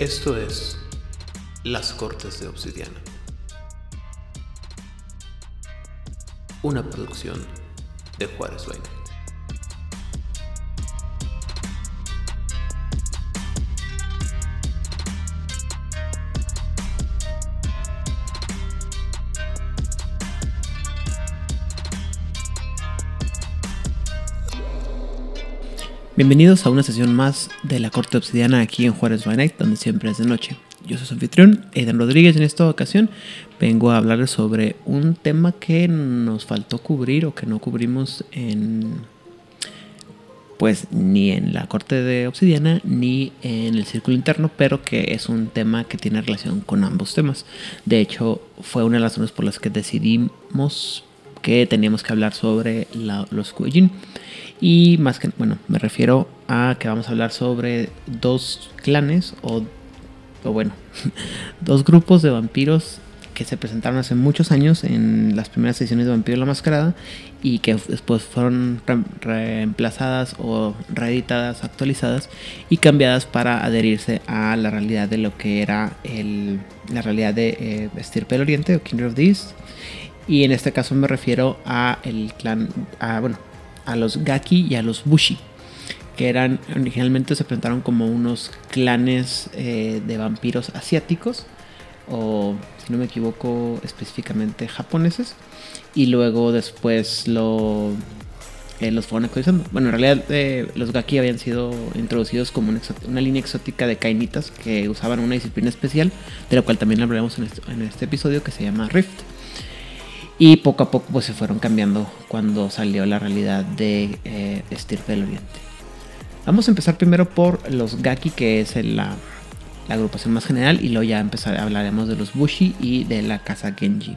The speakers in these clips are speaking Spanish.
Esto es Las Cortes de Obsidiana. Una producción de Juárez Vaina. Bienvenidos a una sesión más de la Corte Obsidiana aquí en Juárez by Night, donde siempre es de noche. Yo soy su anfitrión, Eden Rodríguez. En esta ocasión vengo a hablarles sobre un tema que nos faltó cubrir o que no cubrimos en. Pues ni en la Corte de Obsidiana ni en el Círculo Interno, pero que es un tema que tiene relación con ambos temas. De hecho, fue una de las razones por las que decidimos que teníamos que hablar sobre los Kuejin. Y más que, bueno, me refiero a que vamos a hablar sobre dos clanes o, o bueno, dos grupos de vampiros que se presentaron hace muchos años en las primeras ediciones de Vampiro la Mascarada y que después fueron reemplazadas o reeditadas, actualizadas y cambiadas para adherirse a la realidad de lo que era el, la realidad de eh, Estirpe del Oriente o Kindred of the East. Y en este caso me refiero a el clan, a, bueno, a los Gaki y a los Bushi, que eran originalmente se presentaron como unos clanes eh, de vampiros asiáticos, o si no me equivoco específicamente japoneses, y luego después eh, los fueron actualizando. Bueno, en realidad eh, los Gaki habían sido introducidos como una, una, línea exótica de kainitas que usaban una disciplina especial, de la cual también hablaremos en este, en este episodio, que se llama Rift. Y poco a poco pues, se fueron cambiando cuando salió la realidad de eh, Estirpe del Oriente. Vamos a empezar primero por los Gaki, que es la, la, agrupación más general, y luego ya empezar, hablaremos de los Bushi y de la casa Genji.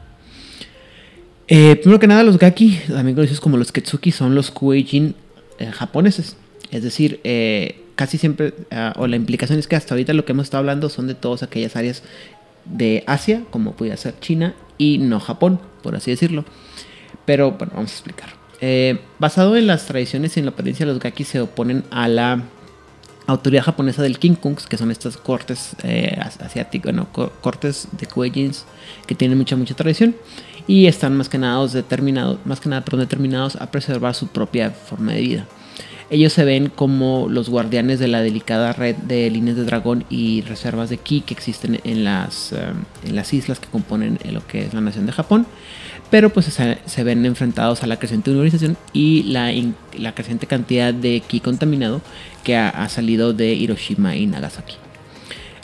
Eh, primero que nada, los Gaki, también conocidos como los Ketsuki, son los Kueijin eh, japoneses. Es decir, eh, casi siempre, uh, o la implicación es que hasta ahorita lo que hemos estado hablando son de todas aquellas áreas de Asia, como puede ser China y no Japón, por así decirlo. Pero bueno, vamos a explicar. Eh, basado en las tradiciones y en la apariencia, los Gaki se oponen a la autoridad japonesa del Kinkunks, que son estas cortes eh, asiáticas, cortes de Kuejins que tienen mucha, mucha tradición y están más que nada determinados, más que nada, perdón, determinados a preservar su propia forma de vida. Ellos se ven como los guardianes de la delicada red de líneas de dragón y reservas de ki que existen en las, um, en las islas que componen lo que es la nación de Japón. Pero pues se, ven enfrentados a la creciente urbanización y la, la, creciente cantidad de ki contaminado que ha, salido de Hiroshima y Nagasaki.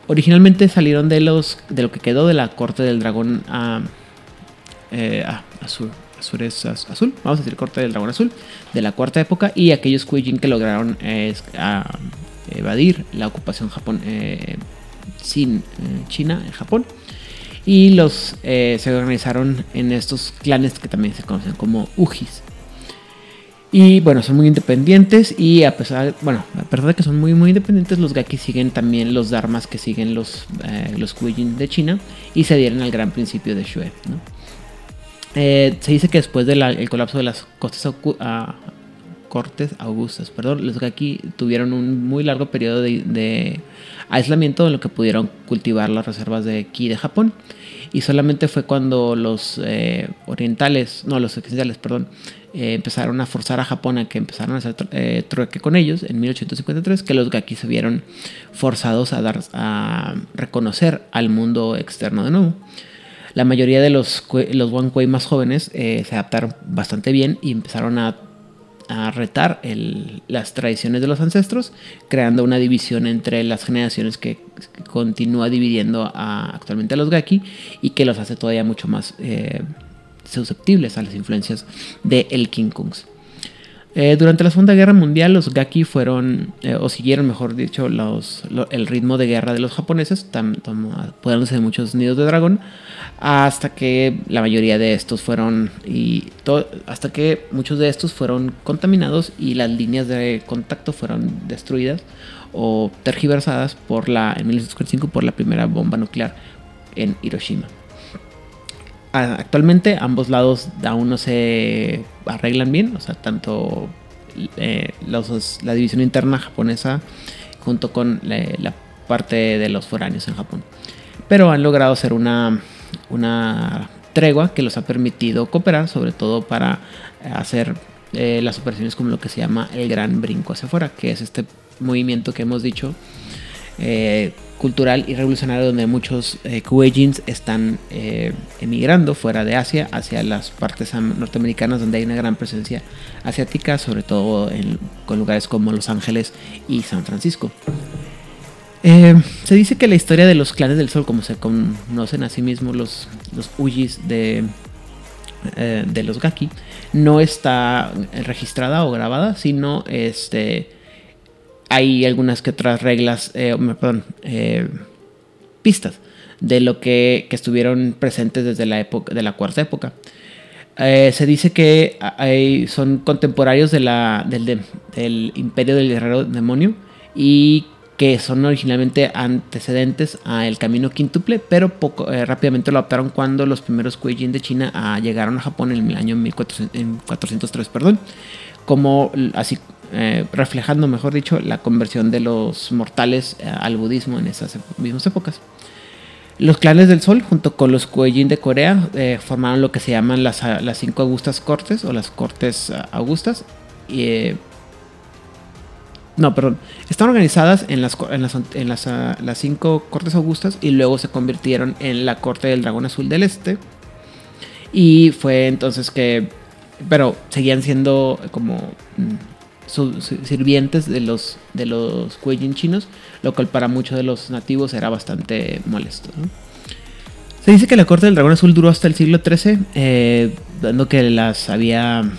Originalmente salieron de, los, de lo que quedó de la corte del dragón a, eh, a, a sur, Azul vamos a decir corte del dragón azul, de la cuarta época, y aquellos Kuijin que lograron eh, a, evadir la ocupación Japón, eh, sin eh, China en Japón. Y los se organizaron en estos clanes que también se conocen como Ujis. Y bueno, son muy independientes y a pesar, bueno, a pesar de que son muy muy independientes, los Gaki siguen también los dharmas que siguen los, eh, los Kuijin de China y se adhieren al gran principio de Shue. Eh, se dice que después del colapso de las cortes augustas, perdón, los Gaki tuvieron un muy largo periodo de, de, aislamiento en lo que pudieron cultivar las reservas de ki de Japón. Y solamente fue cuando los eh, orientales, no, los occidentales, perdón, eh, empezaron a forzar a Japón a que empezaran a hacer eh, trueque con ellos en 1853, que los Gaki se vieron forzados a, dar, a reconocer al mundo externo de nuevo la mayoría de los, los Wankwei más jóvenes eh, se adaptaron bastante bien y empezaron a, a retar el, las tradiciones de los ancestros, creando una división entre las generaciones que, continúa dividiendo actualmente a los Gaki y que los hace todavía mucho más eh, susceptibles a las influencias de el King Kungs. Eh, durante la Segunda Guerra Mundial los Gaki fueron, eh, o siguieron mejor dicho, los, lo, el ritmo de guerra de los japoneses, apoderándose de muchos nidos de dragón, hasta que la mayoría de estos fueron, y hasta que muchos de estos fueron contaminados y las líneas de contacto fueron destruidas o tergiversadas por la, en 1945 por la primera bomba nuclear en Hiroshima actualmente ambos lados aún no se arreglan bien, o sea, tanto eh, los, la división interna japonesa junto con la, la, parte de los foráneos en Japón. Pero han logrado hacer una, una tregua que los ha permitido cooperar, sobre todo para hacer eh, las operaciones como lo que se llama el gran brinco hacia afuera, que es este movimiento que hemos dicho eh, cultural y revolucionario donde muchos eh, están eh, emigrando fuera de Asia hacia las partes norteamericanas donde hay una gran presencia asiática, sobre todo con lugares como Los Ángeles y San Francisco. Eh, se dice que la historia de los clanes del sol, como se conocen a sí mismos los, los eh, de los Gaki, no está registrada o grabada, sino este hay algunas que otras reglas, eh, perdón, eh, pistas de lo que, estuvieron presentes desde la época, de la cuarta época. Eh, se dice que son contemporáneos del, del, imperio del guerrero demonio y que son originalmente antecedentes al camino quíntuple, pero poco, rápidamente lo adoptaron cuando los primeros Kuei-jin de China llegaron a Japón en el año 1403, perdón, como así eh, reflejando, mejor dicho, la conversión de los mortales eh, al budismo en esas mismas épocas. Los clanes del sol, junto con los Kuei-jin de Corea, eh, formaron lo que se llaman las, las, cinco augustas cortes o las cortes augustas. no, perdón. Están organizadas en, las, en, las, en las, las, cinco cortes augustas y luego se convirtieron en la corte del dragón azul del este. Y fue entonces que. Pero seguían siendo como mm, sirvientes de los, de los chinos, lo cual para muchos de los nativos era bastante molesto. Se dice que la corte del dragón azul duró hasta el siglo XIII, eh, dando que las había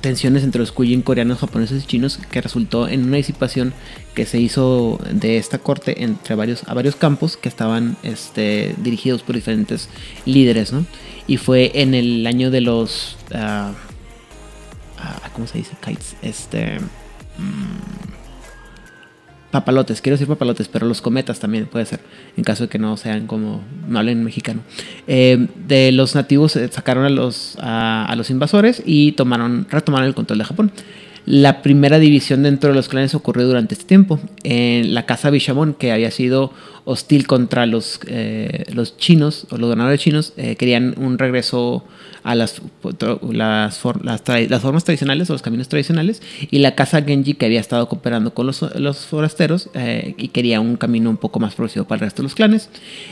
tensiones entre los Kuijin coreanos, japoneses y chinos, que resultó en una disipación que se hizo de esta corte entre varios, a varios campos que estaban este, dirigidos por diferentes líderes. Y fue en el año de los... Uh, ¿Cómo se dice? Kites. Este Mm. papalotes, quiero decir papalotes, pero los cometas también puede ser, en caso de que no sean como, no hablen mexicano. Eh, de los nativos eh, sacaron a los, a, los invasores y tomaron, retomaron el control de Japón. La primera división dentro de los clanes ocurrió durante este tiempo. En la casa Bishamon, que había sido hostil contra los, eh, los chinos o los ganadores chinos, querían un regreso a las, las, formas tradicionales o los caminos tradicionales y la casa Genji que había estado cooperando con los, forasteros eh, y quería un camino un poco más progresivo para el resto de los clanes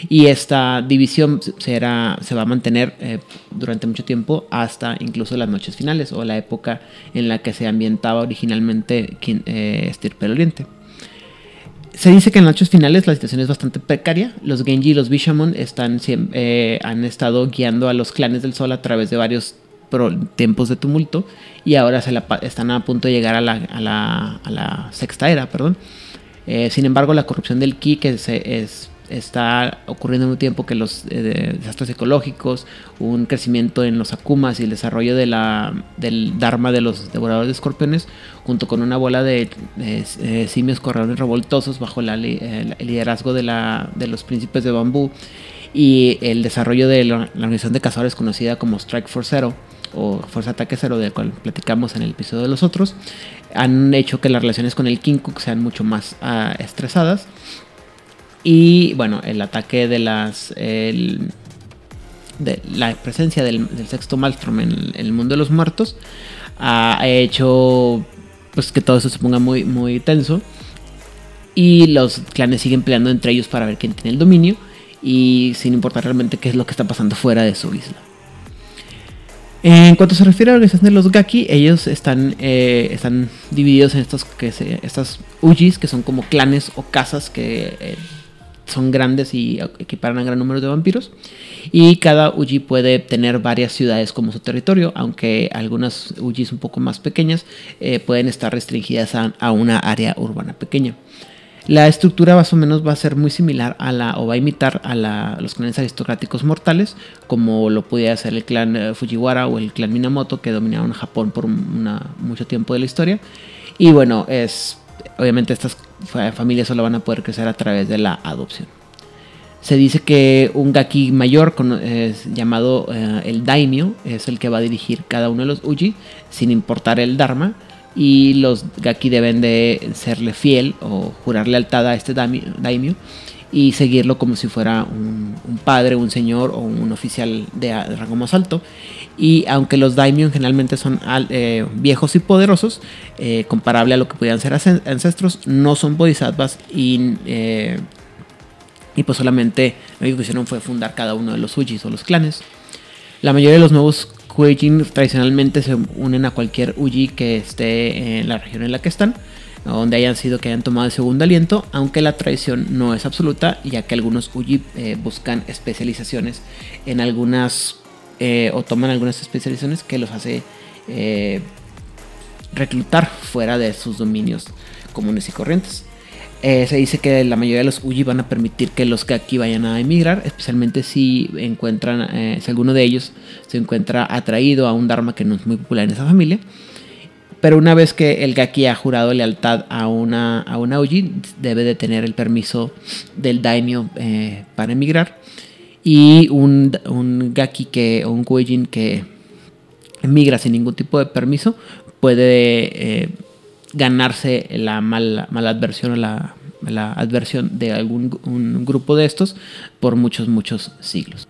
y esta división se, se va a mantener eh, durante mucho tiempo hasta incluso las noches finales o la época en la que se ambientaba originalmente eh, Estirpe Oriente. Se dice que en noches finales la situación es bastante precaria. Los Genji y los Bishamon eh, han estado guiando a los clanes del sol a través de varios tiempos de tumulto y ahora están a punto de llegar a la, sexta era. Eh, sin embargo, la corrupción del ki, que se, es está ocurriendo en un tiempo que los eh, desastres ecológicos, un crecimiento en los akumas y el desarrollo de la, del dharma de los devoradores de escorpiones, junto con una bola de, eh, simios corredores revoltosos bajo la, el liderazgo de, la, de los príncipes de bambú y el desarrollo de la, organización de cazadores conocida como Strike for Zero o Fuerza Ataque Cero, del cual platicamos en el episodio de los otros, han hecho que las relaciones con el Kinkuk sean mucho más uh, estresadas y bueno, el ataque de las. de la presencia del, sexto Malstrom en el, mundo de los muertos ha hecho pues que todo eso se ponga muy, muy tenso. Y los clanes siguen peleando entre ellos para ver quién tiene el dominio. Y sin importar realmente qué es lo que está pasando fuera de su isla. En cuanto se refiere a la organización de los Gaki, ellos están, eh, están divididos en estos que se, estas Ujis, que son como clanes o casas que eh, son grandes y equiparan a gran número de vampiros. Y cada Uji puede tener varias ciudades como su territorio, aunque algunas Ujis un poco más pequeñas eh, pueden estar restringidas a, una área urbana pequeña. La estructura más o menos va a ser muy similar a la, o va a imitar a, los clanes aristocráticos mortales, como lo podía hacer el clan eh, Fujiwara o el clan Minamoto, que dominaron Japón por mucho tiempo de la historia. Y bueno, es obviamente estas familias solo van a poder crecer a través de la adopción. Se dice que un gaki mayor llamado eh, el daimyo es el que va a dirigir cada uno de los uji sin importar el dharma, y los Gaki deben de serle fiel o jurar lealtad a este daimyo y seguirlo como si fuera un, padre, un señor o un oficial de, rango más alto. Y aunque los daimyo generalmente son eh, viejos y poderosos, eh, comparable a lo que podían ser ancestros, no son bodhisattvas y, eh, y pues solamente lo que hicieron fue fundar cada uno de los ujis o los clanes. La mayoría de los nuevos Kueijin tradicionalmente se unen a cualquier uji que esté en la región en la que están donde hayan sido que hayan tomado el segundo aliento, aunque la tradición no es absoluta, ya que algunos Uji eh, buscan especializaciones en algunas eh, o toman algunas especializaciones que los hace eh, reclutar fuera de sus dominios comunes y corrientes. se dice que la mayoría de los Uji van a permitir que los Gaki vayan a emigrar, especialmente si encuentran, si alguno de ellos se encuentra atraído a un Dharma que no es muy popular en esa familia pero una vez que el Gaki ha jurado lealtad a una, a una debe de tener el permiso del daimyo eh, para emigrar. Y un, un Gaki que, o un Kueijin que emigra sin ningún tipo de permiso puede eh, ganarse la mala, mala adversión o la, la adversión de algún un grupo de estos por muchos, muchos siglos.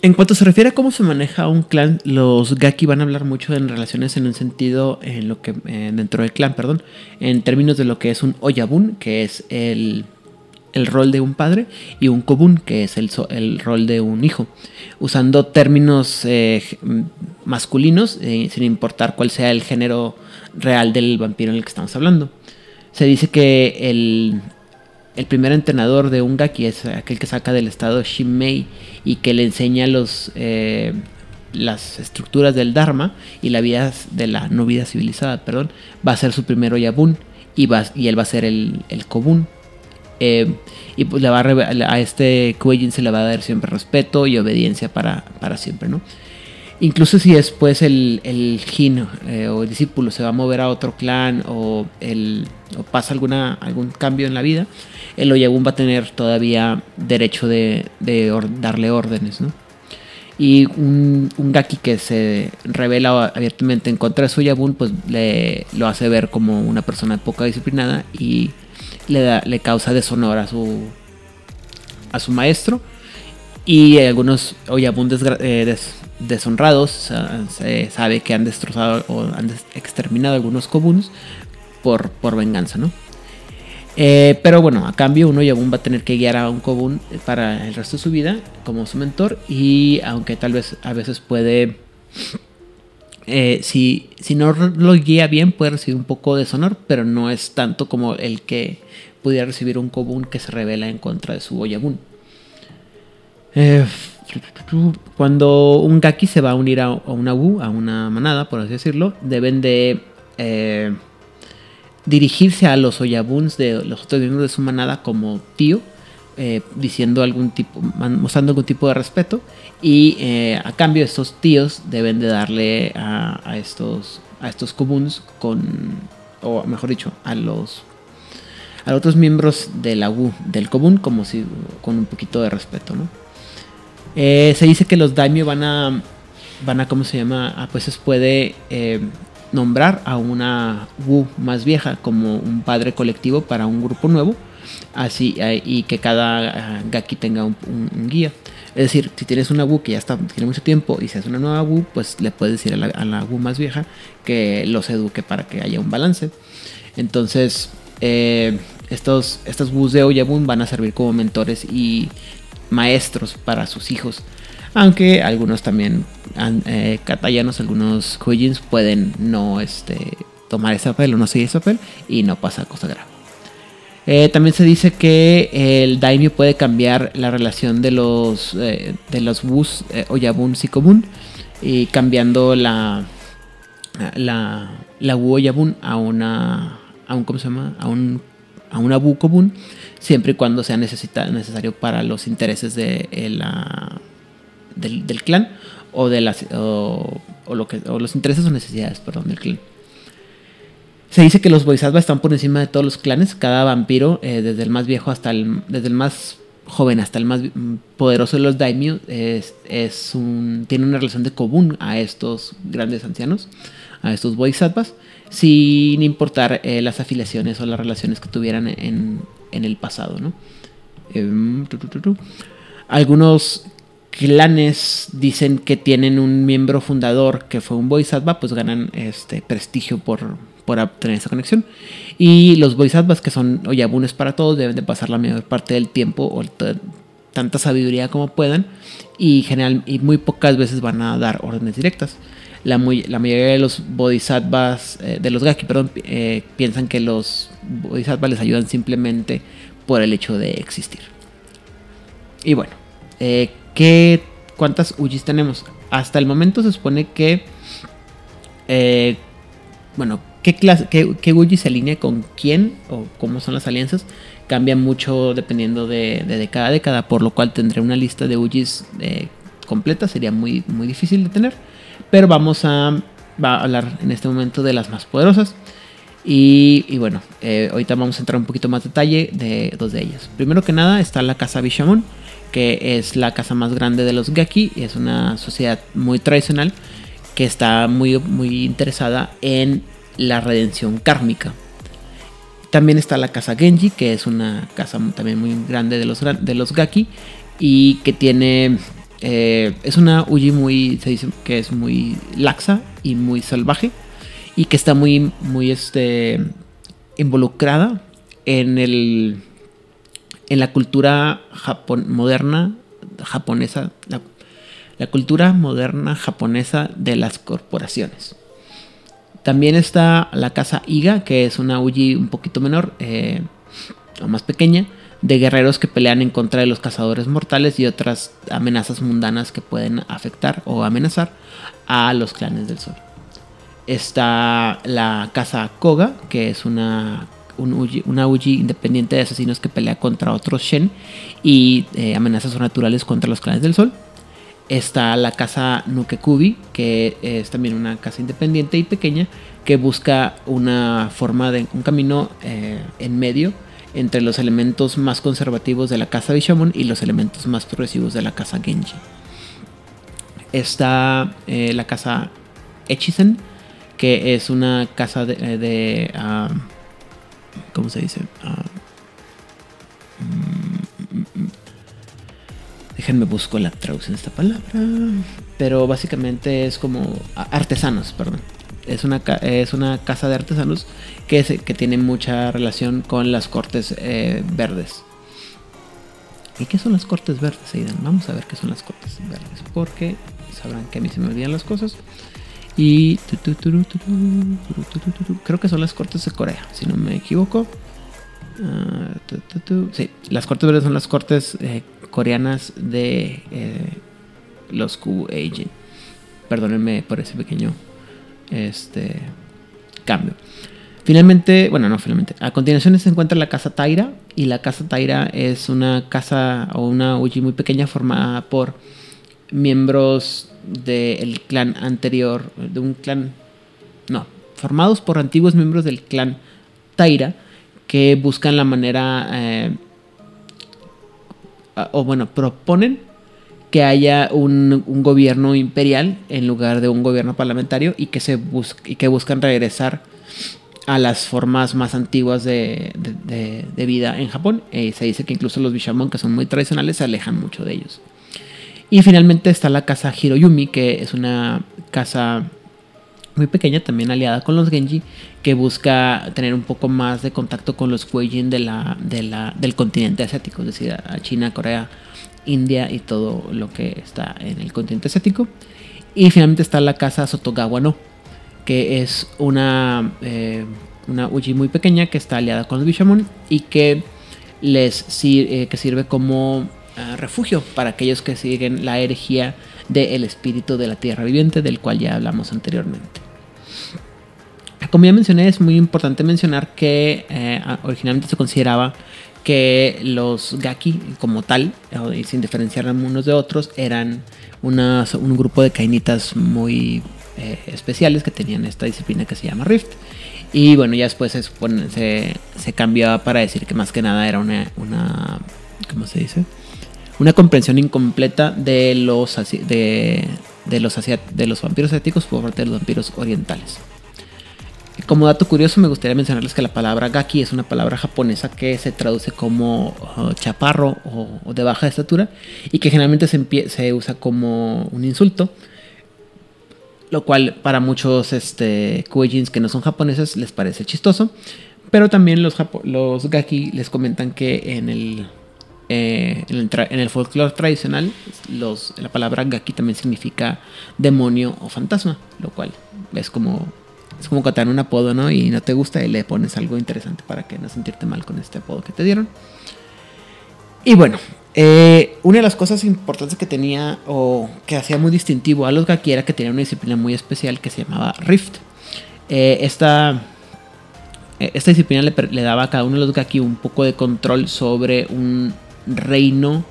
En cuanto se refiere a cómo se maneja un clan, los Gaki van a hablar mucho en relaciones en el sentido, en lo que dentro del clan, perdón, en términos de lo que es un Oyabun, que es el, rol de un padre, y un Kobun, que es el, el rol de un hijo, usando términos eh, masculinos, eh, sin importar cuál sea el género real del vampiro en el que estamos hablando. Se dice que el, el primer entrenador de un Gaki es aquel que saca del estado Shinmei y que le enseña los, eh, las estructuras del Dharma y la vida de la no vida civilizada, perdón, va a ser su primero Yabun y, va, y él va a ser el, el Kobun. Eh, y pues le va a, a este Kueijin se le va a dar siempre respeto y obediencia para, para siempre, ¿no? Incluso si después el, el Jin eh, o el discípulo se va a mover a otro clan o, el, pasa alguna, algún cambio en la vida, el Oyabun va a tener todavía derecho de, darle órdenes, ¿no? Y un, Gaki que se revela abiertamente en contra de su Oyabun, pues le, lo hace ver como una persona poco disciplinada y le, da, le causa deshonor a su, a su maestro. Y algunos Oyabun eh, deshonrados se sabe que han destrozado o han exterminado algunos Kobuns por, por venganza, ¿no? Eh, pero bueno, a cambio uno Yabun va a tener que guiar a un Kobun para el resto de su vida como su mentor y aunque tal vez a veces puede, eh, si, si no lo guía bien puede recibir un poco de deshonor, pero no es tanto como el que pudiera recibir un Kobun que se revela en contra de su Oyabun. Eh, cuando un Gaki se va a unir a, una Wu, a una manada, por así decirlo, deben de dirigirse a los Oyabuns de los otros miembros de su manada como tío, eh, diciendo algún tipo, mostrando algún tipo de respeto y eh, a cambio estos tíos deben de darle a, estos a estos comuns con o mejor dicho a los a otros miembros de la del común como si con un poquito de respeto, ¿no? Eh, se dice que los daimyo van a van a cómo se llama a pues puede nombrar a una Wu más vieja como un padre colectivo para un grupo nuevo, así eh, y que cada eh, Gaki tenga un, guía. Es decir, si tienes una Wu que ya está, tiene mucho tiempo y se hace una nueva Wu, pues le puedes decir a la, a Wu más vieja que los eduque para que haya un balance. Entonces, eh, estos, estos Wus de Oyabun van a servir como mentores y maestros para sus hijos aunque algunos también, eh, algunos Kujins pueden no este, tomar ese papel o no seguir ese papel y no pasa cosa grave. Eh, también se dice que el daimyo puede cambiar la relación de los eh, de los bus eh, oyabun y común y cambiando la la la wu oyabun a una a un cómo se llama a un a una bu común siempre y cuando sea necesario para los intereses de la del, clan o de las o, lo que, o los intereses o necesidades perdón, del clan. Se dice que los Bodhisattvas están por encima de todos los clanes. Cada vampiro, eh, desde el más viejo hasta el, desde el más joven hasta el más poderoso de los daimyo, es, es un, tiene una relación de común a estos grandes ancianos. a estos bodhisattvas, sin importar eh, las afiliaciones o las relaciones que tuvieran en, en el pasado. ¿no? Em. Algunos clanes dicen que tienen un miembro fundador que fue un bodhisattva, pues ganan este prestigio por, por obtener esa conexión. Y los bodhisattvas, que son oyabunes para todos, deben de pasar la mayor parte del tiempo o tanta sabiduría como puedan y, general, y muy pocas veces van a dar órdenes directas. La, muy- la mayoría de los bodhisattvas, eh, de los gaki, perdón, eh, piensan que los bodhisattvas les ayudan simplemente por el hecho de existir. Y bueno, eh, ¿qué, ¿cuántas Ujis tenemos? Hasta el momento se supone que, bueno, ¿qué, clase, qué, qué Uji se alinea con quién o cómo son las alianzas? Cambia mucho dependiendo de, de, de cada década, por lo cual tendré una lista de Ujis completa, sería muy, muy difícil de tener. Pero vamos a, hablar en este momento de las más poderosas. Y, bueno, eh, ahorita vamos a entrar un poquito más detalle de dos de ellas. Primero que nada está la casa Bishamon, que es la casa más grande de los Gaki. y Es una sociedad muy tradicional que está muy, muy interesada en la redención kármica. También está la casa Genji, que es una casa también muy grande de los, de los Gaki y que tiene... eh, es una Uji muy... se dice que es muy laxa y muy salvaje y que está muy, muy este, involucrada en, el, en la cultura moderna japonesa, la, la cultura moderna japonesa de las corporaciones. También está la casa Iga, que es una Uji un poquito menor eh, o más pequeña, de guerreros que pelean en contra de los cazadores mortales y otras amenazas mundanas que pueden afectar o amenazar a los clanes del sol. Está la casa Koga, que es una, un Uji, independiente de asesinos que pelea contra otros Shen y eh, amenazas naturales contra los clanes del sol. Está la casa Nukekubi, que es también una casa independiente y pequeña que busca una forma de un camino eh, en medio entre los elementos más conservativos de la casa Bishamon y los elementos más progresivos de la casa Genji. Está eh, la casa Echizen, que es una casa de... eh, ah, ¿Cómo se dice? Ah, mm, mm, mm. Déjenme busco la traducción de esta palabra. Pero básicamente es como artesanos, perdón. Es una, es una casa de artesanos que, que tiene mucha relación con las cortes eh, verdes. ¿Y qué son las cortes verdes, Aidan? Vamos a ver qué son las cortes verdes. Porque sabrán que a mí se me olvidan las cosas. Y creo que son las cortes de Corea, si no me equivoco. Ah. Sí, las cortes verdes son las cortes eh, coreanas de eh, los Q Agent. Perdónenme por ese pequeño este cambio. Finalmente, bueno, no finalmente. A continuación se encuentra la casa Taira. Y la casa Taira es una casa o una Uji muy pequeña formada por miembros del clan anterior. De un clan. No, formados por antiguos miembros del clan Taira. Que buscan la manera. eh, o bueno, proponen que haya un, un gobierno imperial en lugar de un gobierno parlamentario y que se bus- que buscan regresar a las formas más antiguas de- de vida en Japón. Eh, se dice que incluso los Bishamon, que son muy tradicionales, se alejan mucho de ellos. Y finalmente está la casa Hiroyumi, que es una casa muy pequeña, también aliada con los Genji, que busca tener un poco más de contacto con los Kueijin de la, de la, del continente asiático, es decir, a China, Corea, India y todo lo que está en el continente asiático. Y finalmente está la casa Sotogawa no, que es una, eh, una Uji muy pequeña que está aliada con los Bishamon y que les sir- eh, que sirve como ah, refugio para aquellos que siguen la herejía del espíritu de la tierra viviente, del cual ya hablamos anteriormente. Como ya mencioné, es muy importante mencionar que eh, originalmente se consideraba que los Gaki como tal, eh, y sin diferenciar unos de otros, eran un grupo de kainitas muy eh, especiales que tenían esta disciplina que se llama Rift. Y bueno, ya después se, se, cambió para decir que más que nada era una, una ¿cómo se dice? Una comprensión incompleta de los, de, de los, de los vampiros asiáticos por parte de los vampiros orientales. Como dato curioso, me gustaría mencionarles que la palabra gaki es una palabra japonesa que se traduce como uh, chaparro o, de baja estatura y que generalmente se, usa como un insulto. Lo cual para muchos este, kuejins que no son japoneses les parece chistoso. Pero también los, gaki les comentan que en el, eh, en el, folclore tradicional la palabra gaki también significa demonio o fantasma. Lo cual es como es como que te dan un apodo, ¿no? Y no te gusta y le pones algo interesante para que no sentirte mal con este apodo que te dieron. Y bueno, eh, una de las cosas importantes que tenía o que hacía muy distintivo a los Gaki era que tenía una disciplina muy especial que se llamaba Rift. Eh, esta, eh, esta disciplina le, daba a cada uno de los Gaki un poco de control sobre un reino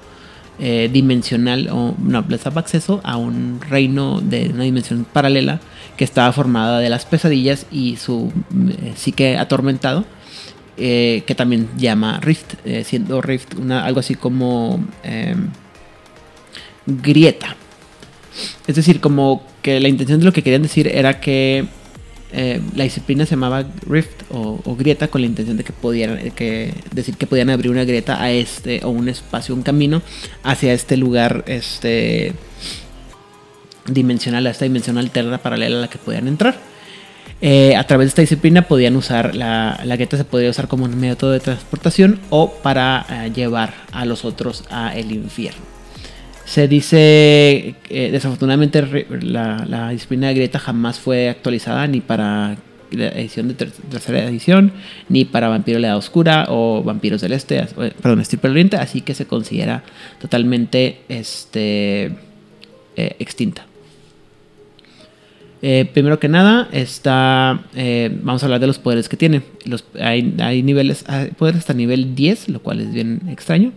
dimensional o no, les daba acceso a un reino de una dimensión paralela que estaba formada de las pesadillas y su eh, psique atormentado, eh, que también llama Rift, eh, siendo Rift algo así como em, grieta. Es decir, como que la intención de lo que querían decir era que la disciplina se llamaba Rift o, grieta con la intención de que pudieran que decir que podían abrir una grieta a este o un espacio, un camino hacia este lugar, este dimensional, a esta dimensión alterna paralela a la que podían entrar. Eh, a través de esta disciplina podían usar la, la gueta se podía usar como un método de transportación o para eh, llevar a los otros a el infierno. Se dice que desafortunadamente la, disciplina de Greta jamás fue actualizada ni para la edición de tercera edición, ni para Vampiro de la Oscura o Vampiros del Este, eh, perdón, Estirpe Oriente, así que se considera totalmente este, extinta. Eh, primero que nada, está. Eh, vamos a hablar de los poderes que tiene. Hay, niveles, poderes hasta nivel 10, lo cual es bien extraño.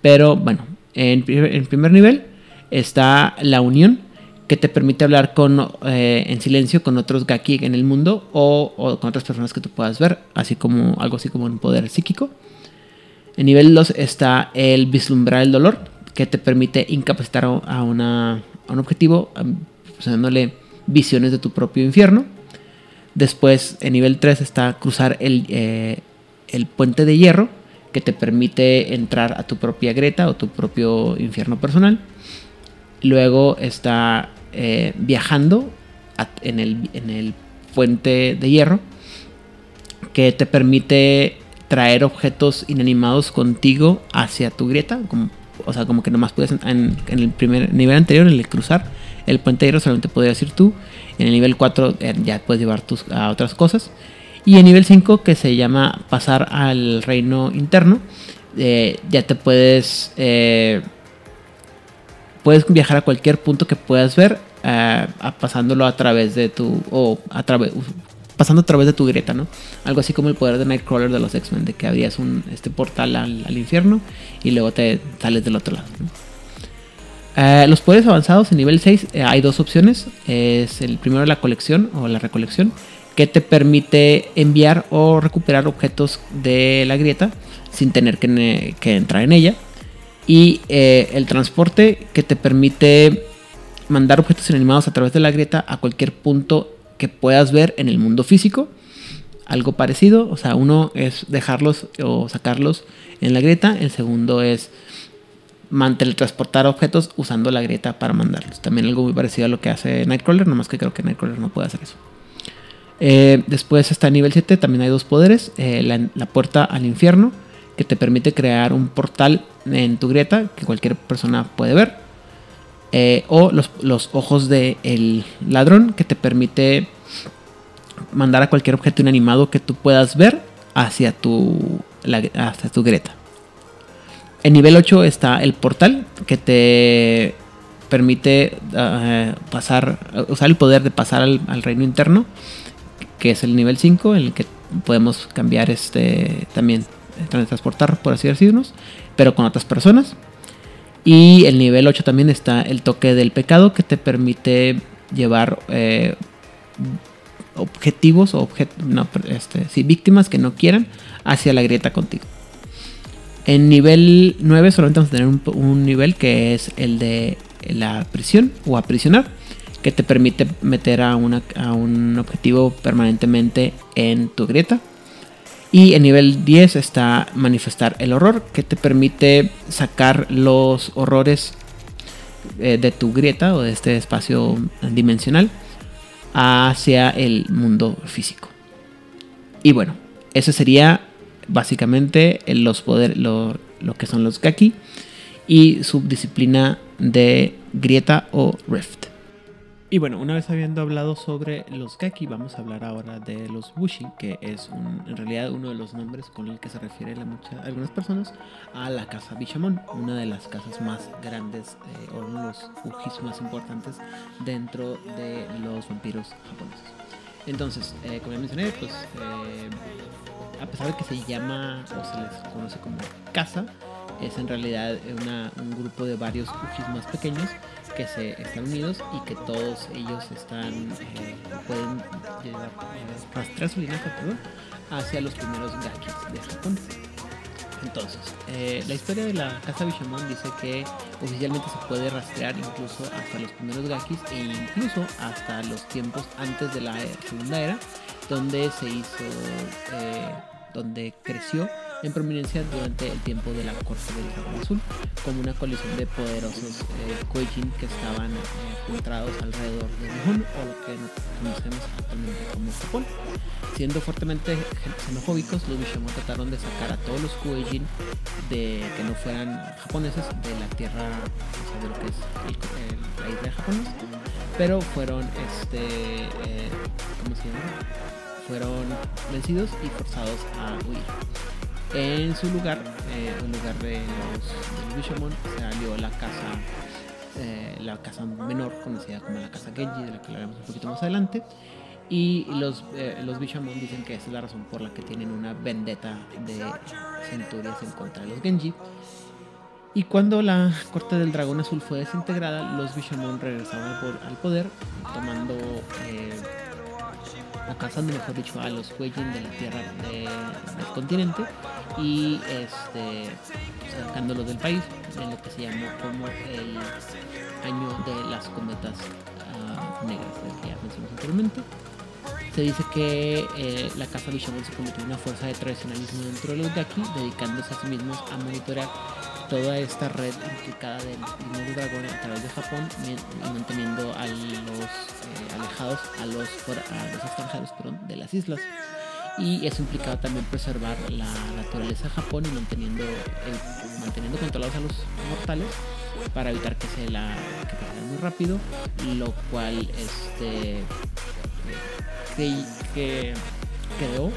Pero bueno, en, en primer nivel está la unión, que te permite hablar con, eh, en silencio con otros Gaki en el mundo o, con otras personas que tú puedas ver, así como algo así como un poder psíquico. En nivel 2 está el vislumbrar el dolor, que te permite incapacitar a, una, a un objetivo, dándole visiones de tu propio infierno. Después, en nivel 3 está cruzar el, eh, el puente de hierro, que te permite entrar a tu propia Greta o tu propio infierno personal. Luego está eh, viajando en, el, en el puente de hierro, que te permite traer objetos inanimados contigo hacia tu grieta. O sea, como que nomás puedes en, en, el primer nivel anterior, en el cruzar, el puente solamente podrías ir tú. En el nivel 4 eh, ya puedes llevar tus, a otras cosas. Y en nivel 5, que se llama pasar al reino interno, eh, ya te puedes. Eh, puedes viajar a cualquier punto que puedas ver, pasándolo a través de tu. o a través. Pasando a través de tu grieta, ¿no? Algo así como el poder de Nightcrawler de los X-Men, de que abrías un este portal al, infierno y luego te sales del otro lado. Eh, los poderes avanzados en nivel 6 eh, hay dos opciones. Es el primero la colección o la recolección, que te permite enviar o recuperar objetos de la grieta sin tener que, entrar en ella. Y eh, el transporte, que te permite mandar objetos inanimados a través de la grieta a cualquier punto que puedas ver en el mundo físico. Algo parecido, o sea, uno es dejarlos o sacarlos en la grieta, el segundo es transportar objetos usando la grieta para mandarlos. También algo muy parecido a lo que hace Nightcrawler, nomás que creo que Nightcrawler no puede hacer eso. Eh, después está nivel 7, también hay dos poderes. Eh, la, puerta al infierno, que te permite crear un portal en tu grieta que cualquier persona puede ver. Eh, o los, ojos del ladrón, que te permite mandar a cualquier objeto inanimado que tú puedas ver hacia tu, hacia tu grieta. En nivel 8 está el portal que te permite ah, pasar, usar el poder de pasar al, reino interno, que es el nivel 5, en el que podemos cambiar este también transportar, por así decirnos, pero con otras personas. Y el nivel 8 también está el toque del pecado, que te permite llevar eh, objetivos o este, víctimas que no quieran hacia la grieta contigo. En nivel 9 solamente vamos a tener un, nivel que es el de la prisión o aprisionar, que te permite meter a, un objetivo permanentemente en tu grieta. Y en nivel 10 está manifestar el horror, que te permite sacar los horrores eh, de tu grieta o de este espacio dimensional hacia el mundo físico. Y bueno, eso sería básicamente los poder, lo, que son los Gaki y subdisciplina de grieta o rift. Y bueno, una vez habiendo hablado sobre los Gaki, vamos a hablar ahora de los Bushi, que es en realidad uno de los nombres con el que se refieren algunas personas a la casa Bishamon, una de las casas más grandes eh, o uno de los Bujis más importantes dentro de los vampiros japoneses. Entonces, eh, como ya mencioné, pues eh, a pesar de que se llama o se les conoce como casa, es en realidad un grupo de varios Bujis más pequeños que se están unidos y que todos ellos están eh, pueden llevar, rastrear su linaje hacia los primeros gakis de Japón. Entonces, eh, la historia de la casa Bishamon dice que oficialmente se puede rastrear incluso hasta los primeros gakis e incluso hasta los tiempos antes de la segunda era, donde se hizo, donde creció en prominencia durante el tiempo de la corte del dragón azul, como una coalición de poderosos eh, que estaban eh, alrededor de Nihon o lo que conocemos actualmente como Japón. Siendo fuertemente xenofóbicos, los Bishamon trataron de sacar a todos los Koijin de que no fueran japoneses de la tierra, o sea, de lo que es la isla pero fueron, este, eh, ¿cómo se llama? Fueron vencidos y forzados a huir. En su lugar, eh, en lugar de los, Bishamon, se alió la casa, eh, la casa menor, conocida como la casa Genji, de la que hablaremos un poquito más adelante. Y los, eh, los Bishamon dicen que esa es la razón por la que tienen una vendetta de centurias en contra de los Genji. Y cuando la corte del dragón azul fue desintegrada, los Bishamon regresaron al poder, tomando alcanzando mejor dicho a los Weijin de la tierra del continente y este sacándolos del país en lo que se llamó como el año de las cometas uh, negras que ya mencionamos anteriormente. Se dice que eh, la casa Bishamon se convirtió en una fuerza de tradicionalismo dentro de los Gaki, dedicándose a sí mismos a monitorear toda esta red implicada del primer dragón a través de Japón y manteniendo a los eh, alejados a los, a los extranjeros de las islas. Y eso implicaba también preservar la naturaleza de Japón y manteniendo manteniendo controlados a los mortales para evitar que se la que muy rápido lo cual este que, creó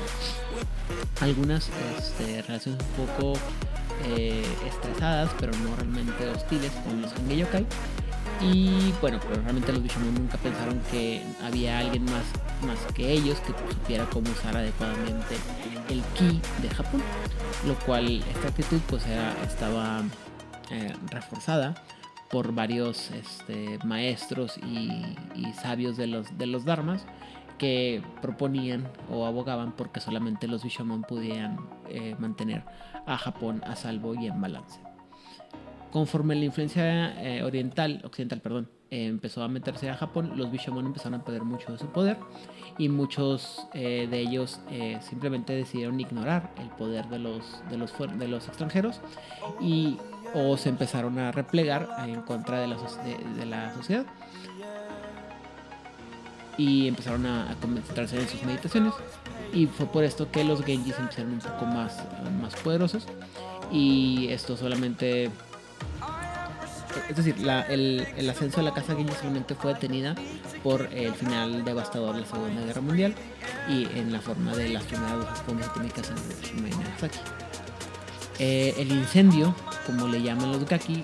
algunas este, relaciones un poco eh, estresadas, pero no realmente hostiles con los Yokai Y bueno, pero realmente los Bishamon nunca pensaron que había alguien más, más que ellos que supiera cómo usar adecuadamente el ki de Japón. Lo cual esta actitud pues estaba eh, reforzada por varios este, maestros y, y, sabios de los, de los dharmas que proponían o abogaban porque solamente los Bishamon pudieran eh, mantener a Japón a salvo y en balance. Conforme la influencia eh, oriental, occidental, perdón, eh, empezó a meterse a Japón, los Bishamon empezaron a perder mucho de su poder y muchos de ellos simplemente decidieron ignorar el poder de los, de los, de los extranjeros y o se empezaron a replegar en contra de la, de la sociedad y empezaron a, concentrarse en sus meditaciones. Y fue por esto que los Genjis empezaron un poco más, más poderosos. Y esto solamente. Es decir, el, el, ascenso de la casa Genji solamente fue detenida por el final devastador de la Segunda Guerra Mundial y en la forma de las primeras bombas atómicas en Hiroshima y Nagasaki. Eh, el incendio, como le llaman los Gaki,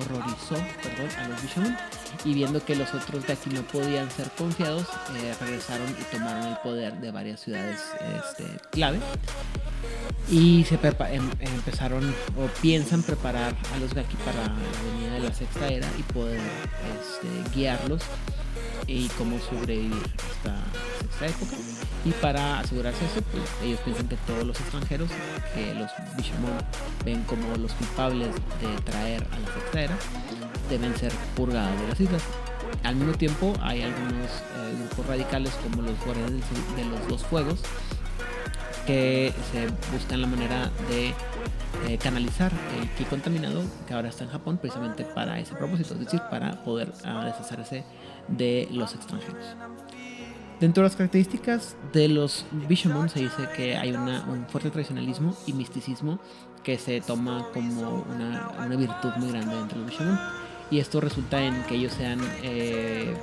horrorizó perdón, a los Bishamon y viendo que los otros Gaki no podían ser confiados, eh, regresaron y tomaron el poder de varias ciudades este, clave y se em, empezaron o piensan preparar a los Gaki para la venida de la sexta era y poder este, guiarlos y cómo sobrevivir esta, esta época. Y para asegurarse eso, pues ellos piensan que todos los extranjeros que los Bishamon ven como los culpables de traer a la sexta era, deben ser purgados de las islas. Al mismo tiempo hay algunos eh, grupos radicales como los guardianes de los dos fuegos que se buscan la manera de eh, canalizar el ki contaminado que ahora está en Japón precisamente para ese propósito, es decir, para poder uh, deshacerse de los extranjeros. Dentro de las características de los Bishamon se dice que hay una, un fuerte tradicionalismo y misticismo que se toma como una, virtud muy grande dentro de los Bishamon. Y esto resulta en que ellos sean eh,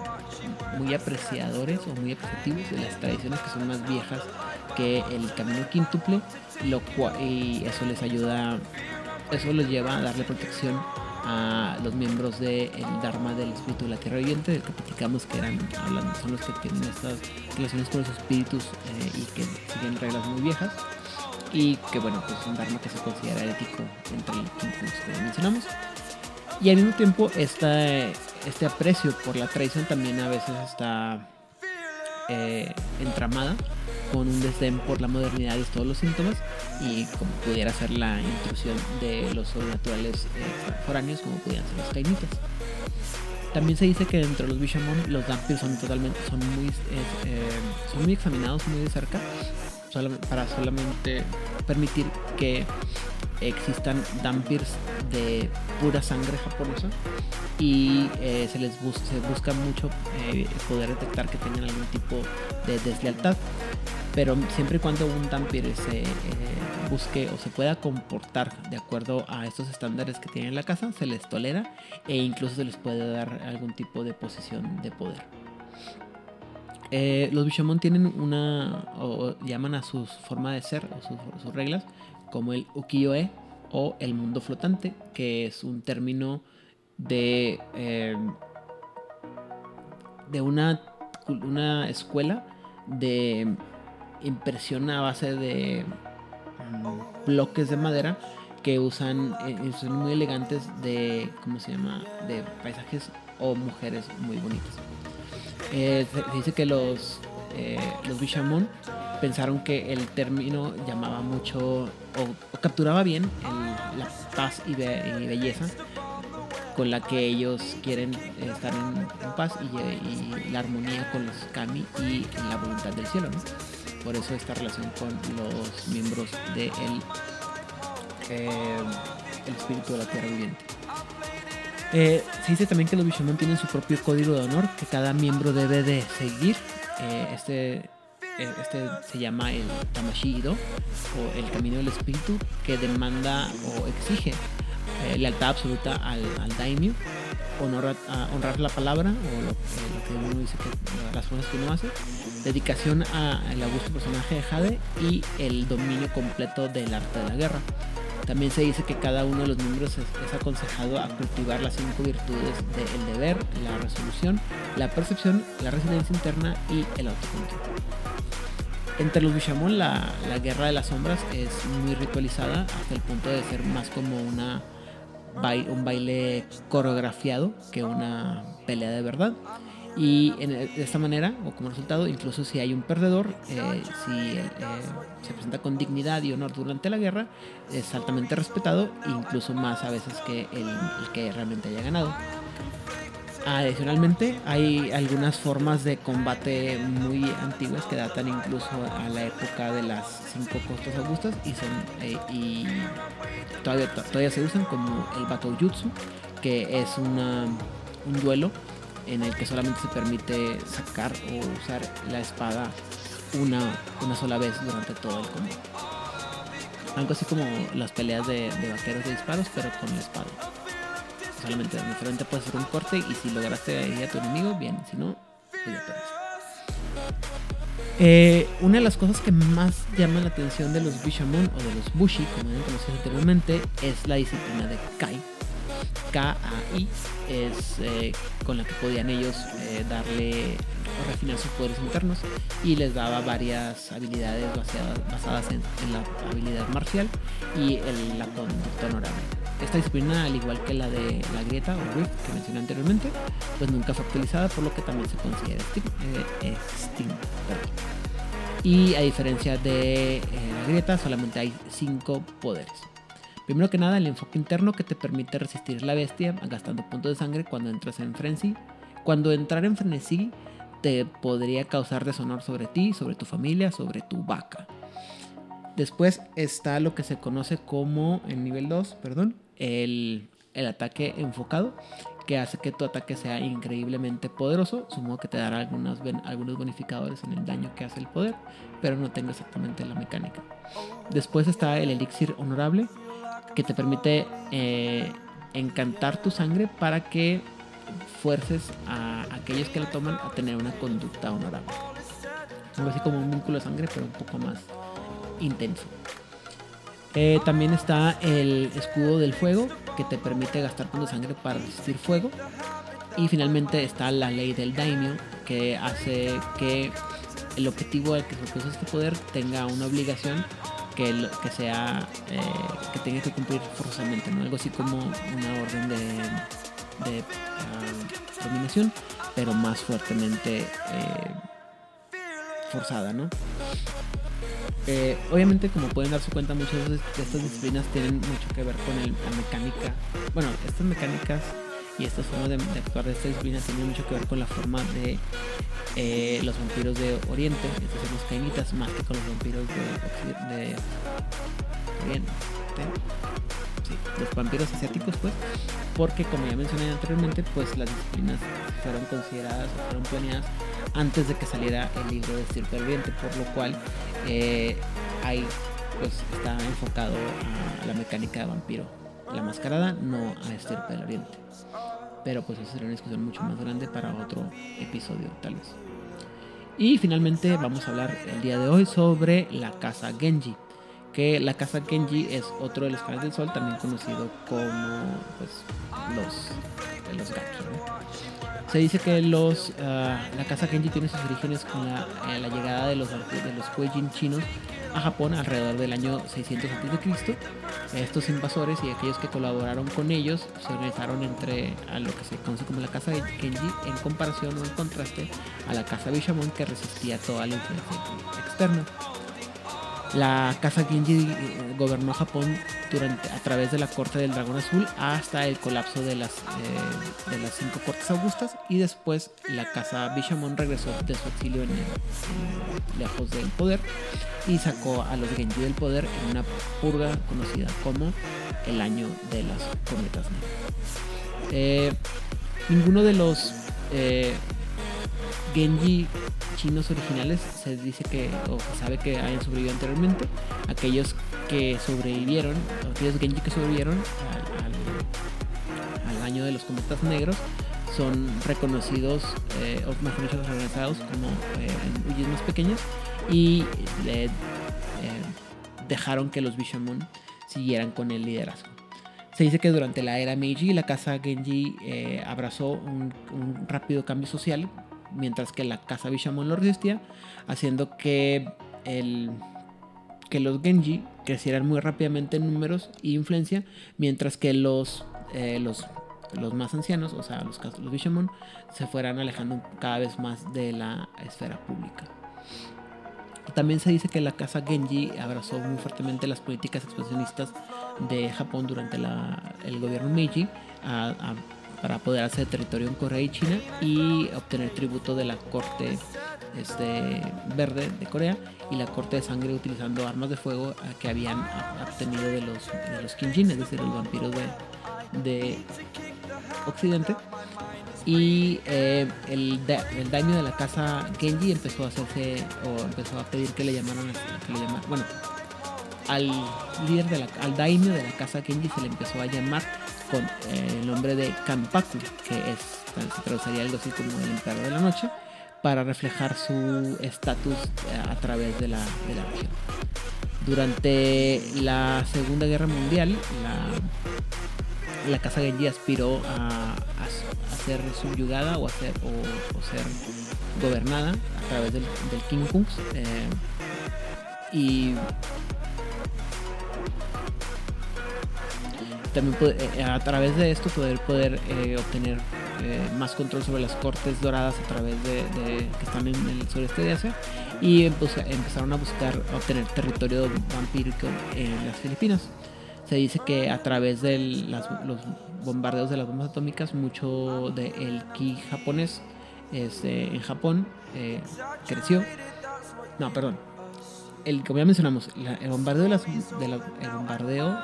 muy apreciadores o muy apreciativos de las tradiciones que son más viejas que el camino quíntuple lo cual, y eso les ayuda, eso les lleva a darle protección a los miembros del Dharma del espíritu de la tierra viviente, del que platicamos que eran, hablando, son los que tienen estas relaciones con los espíritus eh, y que siguen reglas muy viejas. Y que bueno, pues un Dharma que se considera ético entre los que mencionamos. Y al mismo tiempo, este aprecio por la tradición también a veces está eh, entramada con un desdén por la modernidad y todos los síntomas y como pudiera ser la intrusión de los sobrenaturales eh, foráneos como pudieran ser los cainitas. También se dice que dentro de los Bishamon los Dampirs son totalmente, son muy, eh, son muy examinados muy de cerca para solamente permitir que existan Dampirs de pura sangre japonesa y eh, se les busca mucho poder detectar que tengan algún tipo de deslealtad pero siempre y cuando un Dampir se eh, busque o se pueda comportar de acuerdo a estos estándares que tiene la casa, se les tolera e incluso se les puede dar algún tipo de posición de poder. Eh, los Bishamon tienen una, o llaman a su forma de ser o sus, reglas como el ukiyo-e o el mundo flotante, que es un término de, eh, de una, una escuela de impresión a base de mm, bloques de madera que usan, eh, son muy elegantes de, ¿cómo se llama? De paisajes o mujeres muy bonitas. Eh, se, dice que los, eh, los pensaron que el término llamaba mucho o, capturaba bien la paz y, belleza con la que ellos quieren estar en, paz y, y, la armonía con los kami y la voluntad del cielo. ¿no? por eso esta relación con los miembros del eh, el espíritu de la tierra viviente. Eh, se dice también que los Bishamon tienen su propio código de honor que cada miembro debe de seguir. Eh, este, este se llama el Tamashido o el camino del espíritu que demanda o exige lealtad absoluta al, al honrar, la palabra o lo, que uno dice que las cosas que uno hace, dedicación al augusto personaje de Jade y el dominio completo del arte de la guerra. También se dice que cada uno de los miembros es, aconsejado a cultivar las cinco virtudes del deber, la resolución, la percepción, la residencia interna y el autocontrol. Entre los Bishamon la, la guerra de las sombras es muy ritualizada hasta el punto de ser más como una un baile coreografiado que una pelea de verdad. Y de esta manera, o como resultado, incluso si hay un perdedor, eh, si eh, se presenta con dignidad y honor durante la guerra, es altamente respetado, incluso más a veces que el que realmente haya ganado. Adicionalmente, hay algunas formas de combate muy antiguas que datan incluso a la época de las cinco costas augustas y, son, eh, y todavía, todavía se usan como el Battle Jutsu, que es una, un duelo en el que solamente se permite sacar o usar la espada una, una sola vez durante todo el combate. Algo así como las peleas de vaqueros de disparos, pero con la espada solamente, solamente puedes hacer un corte y si lograste ir a tu enemigo, bien, si no, pues ya eh, una de las cosas que más llama la atención de los Bishamon o de los Bushi, como han conocido anteriormente, es la disciplina de Kai. K-A-I es eh, con la que podían ellos eh, darle refinar sus poderes internos y les daba varias habilidades basadas, basadas en, la habilidad marcial y el, la conducta honorable. esta disciplina, al igual que la de la grieta o rift que mencioné anteriormente, pues nunca fue actualizada, por lo que también se considera eh, extinta. Y a diferencia de eh, la grieta, solamente hay 5 poderes. Primero que nada, el enfoque interno que te permite resistir la bestia gastando puntos de sangre cuando entras en frenzy. Cuando entrar en frenesí te podría causar deshonor sobre ti, sobre tu familia, sobre tu vaca. Después está lo que se conoce como, en nivel 2, perdón, el, ataque enfocado, que hace que tu ataque sea increíblemente poderoso. Supongo que te dará algunos, algunos bonificadores en el daño que hace el poder, pero no tengo exactamente la mecánica. Después está el elixir honorable, que te permite eh, encantar tu sangre para que fuerces a aquellos que lo toman a tener una conducta honorable. Algo así como un vínculo de sangre, pero un poco más intenso. Eh, también está el escudo del fuego, que te permite gastar puntos de sangre para resistir fuego. Y finalmente está la ley del daimyo, que hace que el objetivo al que se este poder tenga una obligación que, que sea eh, que tenga que cumplir forzosamente, ¿no? Algo así como una orden de, de ah, pero más fuertemente eh, forzada, ¿no? Eh, obviamente, como pueden darse cuenta, muchas de estas disciplinas tienen mucho que ver con la mecánica. Bueno, estas mecánicas y estas formas de, actuar de esta disciplina tienen mucho que ver con la forma de eh, los vampiros de Oriente, es decir, los cainitas, más que con los vampiros de, de Oriente. Sí, los vampiros asiáticos, pues, porque como ya mencioné anteriormente, pues las disciplinas fueron consideradas o fueron planeadas antes de que saliera el libro de Stirpe Oriente, por lo cual eh, ahí pues está enfocado a la mecánica de vampiro. La mascarada, no a Estirpe del Oriente. Pero pues eso sería una discusión mucho más grande para otro episodio, tal vez. Y finalmente vamos a hablar el día de hoy sobre la casa Genji. Que la casa Genji es otro de los canales del sol, también conocido como pues, los, los Se dice que los, ah, la casa Genji tiene sus orígenes con la, eh, llegada de los, de los chinos a Japón alrededor del año 600 a.C. Estos invasores y aquellos que colaboraron con ellos se organizaron entre a lo que se conoce como la casa de Genji en comparación o en contraste a la casa Bishamon que resistía toda la influencia externa. La casa Genji eh, gobernó Japón durante, a través de la corte del dragón azul hasta el colapso de las, eh, de las cinco cortes augustas y después la casa Bishamon regresó de su exilio lejos del poder y sacó a los Genji del poder en una purga conocida como el año de las cometas negras. Eh, ninguno de los Genji chinos originales se dice que, o se sabe que hayan sobrevivido anteriormente. Aquellos que sobrevivieron, aquellos Genji que sobrevivieron al, año de los cometas negros, son reconocidos, eh, o mejor dicho, reconocidos como eh, más pequeños y eh, dejaron que los Bishamon siguieran con el liderazgo. Se dice que durante la era Meiji la casa Genji eh, abrazó un, rápido cambio social mientras que la casa Bishamon lo resistía, haciendo que, el, que los Genji crecieran muy rápidamente en números e influencia, mientras que los, eh, los, los más ancianos, o sea, los, los Bishamon, se fueran alejando cada vez más de la esfera pública. También se dice que la casa Genji abrazó muy fuertemente las políticas expansionistas de Japón durante el gobierno Meiji, para poder hacer territorio en Corea y China y obtener tributo de la corte este, verde de Corea y la corte de sangre utilizando armas de fuego eh, que habían obtenido de los, de los Kinjin, es decir, los vampiros de, de Occidente. Y eh, el, el, daño de la casa Genji empezó a hacerse o empezó a pedir que le llamaran, bueno, al líder de la, al de la casa Genji se le empezó a llamar con eh, el nombre de Kanpaku, que es, se traduciría algo así como el emperador de la noche, para reflejar su estatus eh, a través de la, región. Durante la Segunda Guerra Mundial, la, la Casa Genji aspiró a, a, ser subyugada o, a ser, o, ser gobernada a través del, del King Kungs. Eh, y También eh, a través de esto poder, poder obtener más control sobre las cortes doradas a través de, que están en el sureste de Asia y empezaron a buscar obtener territorio vampírico en las Filipinas. Se dice que a través de los bombardeos de las bombas atómicas, mucho del ki japonés este, en Japón creció. No, perdón, el, como ya mencionamos, el bombardeo de las, el bombardeo,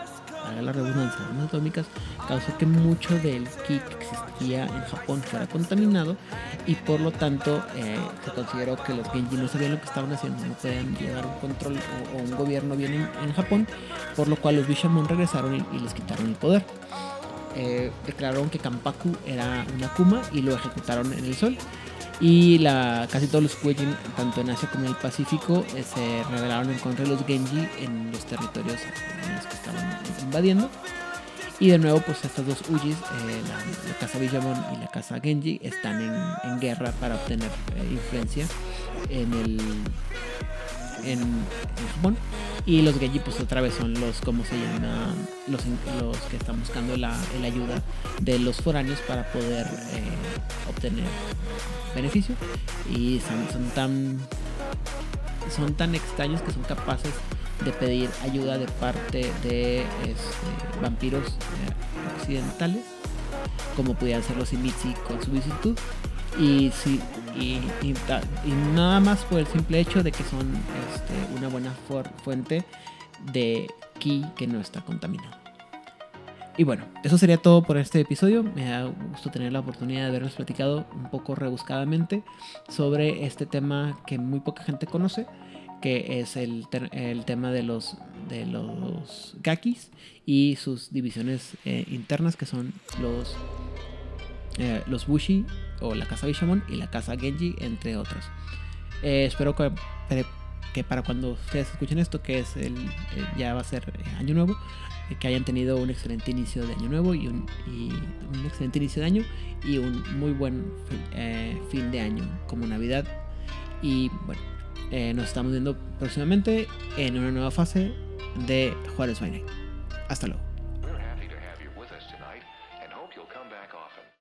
la redundancia, de las atómicas, causó que mucho del ki que existía en Japón fuera contaminado y por lo tanto eh, se consideró que los Genji no sabían lo que estaban haciendo, no podían llevar un control o, un gobierno bien en, Japón, por lo cual los Bishamon regresaron y, les quitaron el poder. Eh, declararon que Kampaku era una Kuma y lo ejecutaron en el sol y la, casi todos los Kuejin, tanto en Asia como en el Pacífico, eh, se rebelaron en contra de los Genji en los territorios en los que estaban invadiendo. Y de nuevo, pues estas dos Ujis, eh, la, casa Villamon y la casa Genji, están en, guerra para obtener eh, influencia en el en, Japón. Y los Genji, pues otra vez son los, ¿cómo se llama? Los, que están buscando la, ayuda de los foráneos para poder obtener beneficio y son, tan son tan extraños que son capaces de pedir ayuda de parte de este, vampiros eh, occidentales como pudieran ser los Imitsi con su visitud y, si, y, nada más por el simple hecho de que son este, una buena fuente de ki que no está contaminado. Y bueno, eso sería todo por este episodio. Me da gusto tener la oportunidad de haberles platicado un poco rebuscadamente sobre este tema que muy poca gente conoce, que es el, el tema de los, de los gakis y sus divisiones eh, internas, que son los, eh, los Bushi o la casa Bishamon y la casa Genji, entre otras. Eh, espero que, para cuando ustedes escuchen esto, que es el, ya va a ser año nuevo, que hayan tenido un excelente inicio de año nuevo y un, excelente inicio de año y un muy buen eh, fin de año como Navidad. Y bueno, eh, nos estamos viendo próximamente en una nueva fase de Juárez Final. Hasta luego.